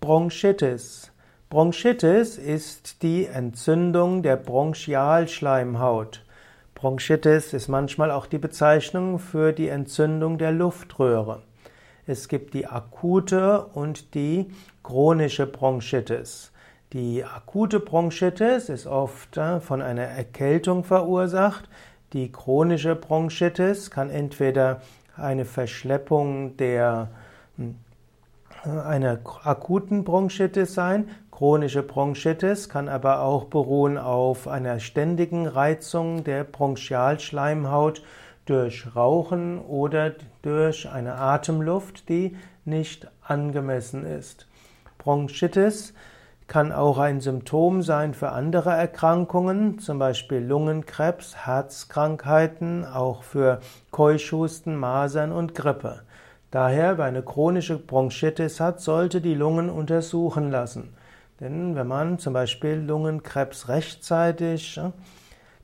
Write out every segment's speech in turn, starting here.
Bronchitis. Bronchitis ist die Entzündung der Bronchialschleimhaut. Bronchitis ist manchmal auch die Bezeichnung für die Entzündung der Luftröhre. Es gibt die akute und die chronische Bronchitis. Die akute Bronchitis ist oft äh, von einer Erkältung verursacht. Die chronische Bronchitis kann entweder eine Verschleppung der hm, einer akuten Bronchitis sein. Chronische Bronchitis kann aber auch beruhen auf einer ständigen Reizung der Bronchialschleimhaut durch Rauchen oder durch eine Atemluft, die nicht angemessen ist. Bronchitis kann auch ein Symptom sein für andere Erkrankungen, zum Beispiel Lungenkrebs, Herzkrankheiten, auch für Keuchhusten, Masern und Grippe. Daher, wer eine chronische Bronchitis hat, sollte die Lungen untersuchen lassen. Denn wenn man zum Beispiel Lungenkrebs rechtzeitig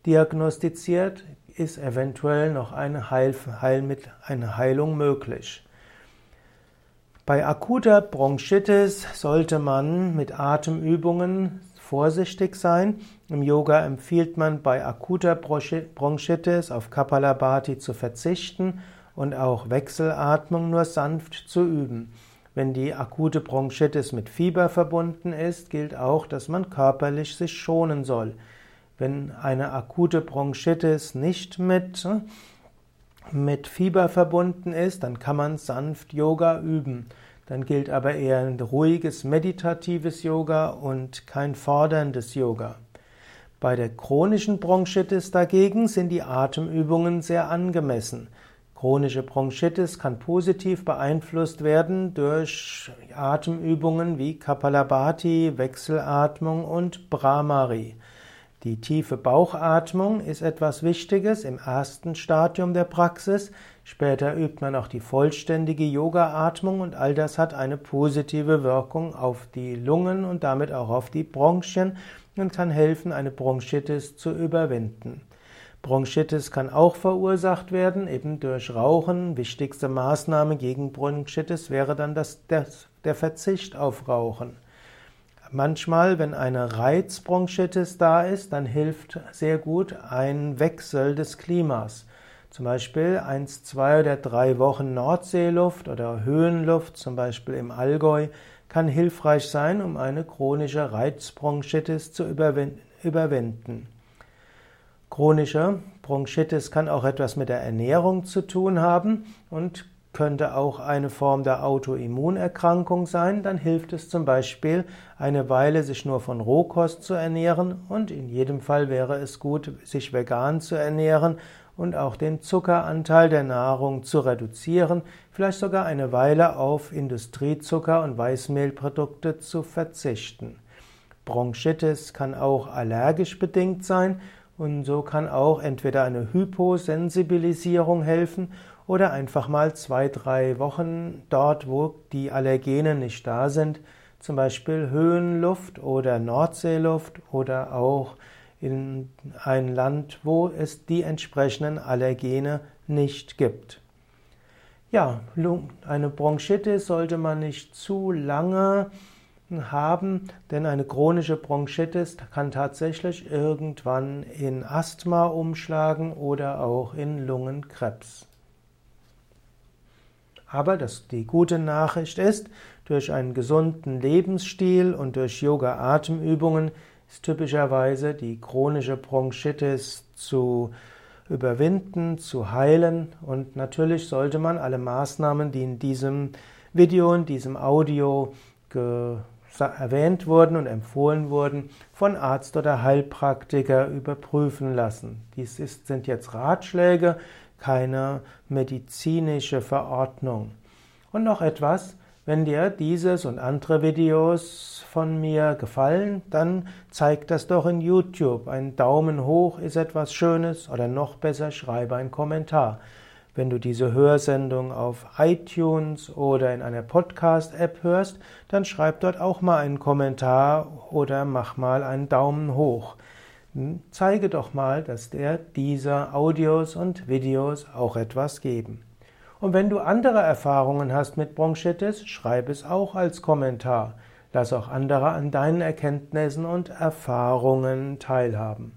diagnostiziert, ist eventuell noch eine, Heil, Heil, eine Heilung möglich. Bei akuter Bronchitis sollte man mit Atemübungen vorsichtig sein. Im Yoga empfiehlt man bei akuter Bronchitis auf Kapalabhati zu verzichten und auch Wechselatmung nur sanft zu üben. Wenn die akute Bronchitis mit Fieber verbunden ist, gilt auch, dass man körperlich sich schonen soll. Wenn eine akute Bronchitis nicht mit, mit Fieber verbunden ist, dann kann man sanft Yoga üben. Dann gilt aber eher ein ruhiges, meditatives Yoga und kein forderndes Yoga. Bei der chronischen Bronchitis dagegen sind die Atemübungen sehr angemessen. Chronische Bronchitis kann positiv beeinflusst werden durch Atemübungen wie Kapalabhati, Wechselatmung und Brahmari. Die tiefe Bauchatmung ist etwas Wichtiges im ersten Stadium der Praxis. Später übt man auch die vollständige Yoga-Atmung und all das hat eine positive Wirkung auf die Lungen und damit auch auf die Bronchien und kann helfen, eine Bronchitis zu überwinden. Bronchitis kann auch verursacht werden, eben durch Rauchen. Wichtigste Maßnahme gegen Bronchitis wäre dann das, das, der Verzicht auf Rauchen. Manchmal, wenn eine Reizbronchitis da ist, dann hilft sehr gut ein Wechsel des Klimas. Zum Beispiel eins, zwei oder drei Wochen Nordseeluft oder Höhenluft, zum Beispiel im Allgäu, kann hilfreich sein, um eine chronische Reizbronchitis zu überwinden. Chronische Bronchitis kann auch etwas mit der Ernährung zu tun haben und könnte auch eine Form der Autoimmunerkrankung sein. Dann hilft es zum Beispiel, eine Weile sich nur von Rohkost zu ernähren und in jedem Fall wäre es gut, sich vegan zu ernähren und auch den Zuckeranteil der Nahrung zu reduzieren, vielleicht sogar eine Weile auf Industriezucker und Weißmehlprodukte zu verzichten. Bronchitis kann auch allergisch bedingt sein und so kann auch entweder eine Hyposensibilisierung helfen oder einfach mal zwei, drei Wochen dort, wo die Allergene nicht da sind, zum Beispiel Höhenluft oder Nordseeluft oder auch in ein Land, wo es die entsprechenden Allergene nicht gibt. Ja, eine Bronchitis sollte man nicht zu lange haben, denn eine chronische Bronchitis kann tatsächlich irgendwann in Asthma umschlagen oder auch in Lungenkrebs. Aber das, die gute Nachricht ist, durch einen gesunden Lebensstil und durch Yoga-Atemübungen ist typischerweise die chronische Bronchitis zu überwinden, zu heilen und natürlich sollte man alle Maßnahmen, die in diesem Video, in diesem Audio erwähnt wurden und empfohlen wurden, von Arzt oder Heilpraktiker überprüfen lassen. Dies ist, sind jetzt Ratschläge, keine medizinische Verordnung. Und noch etwas, wenn dir dieses und andere Videos von mir gefallen, dann zeig das doch in YouTube. Ein Daumen hoch ist etwas Schönes oder noch besser, schreibe einen Kommentar. Wenn du diese Hörsendung auf iTunes oder in einer Podcast-App hörst, dann schreib dort auch mal einen Kommentar oder mach mal einen Daumen hoch. Hm, zeige doch mal, dass dir diese Audios und Videos auch etwas geben. Und wenn du andere Erfahrungen hast mit Bronchitis, schreib es auch als Kommentar. Lass auch andere an deinen Erkenntnissen und Erfahrungen teilhaben.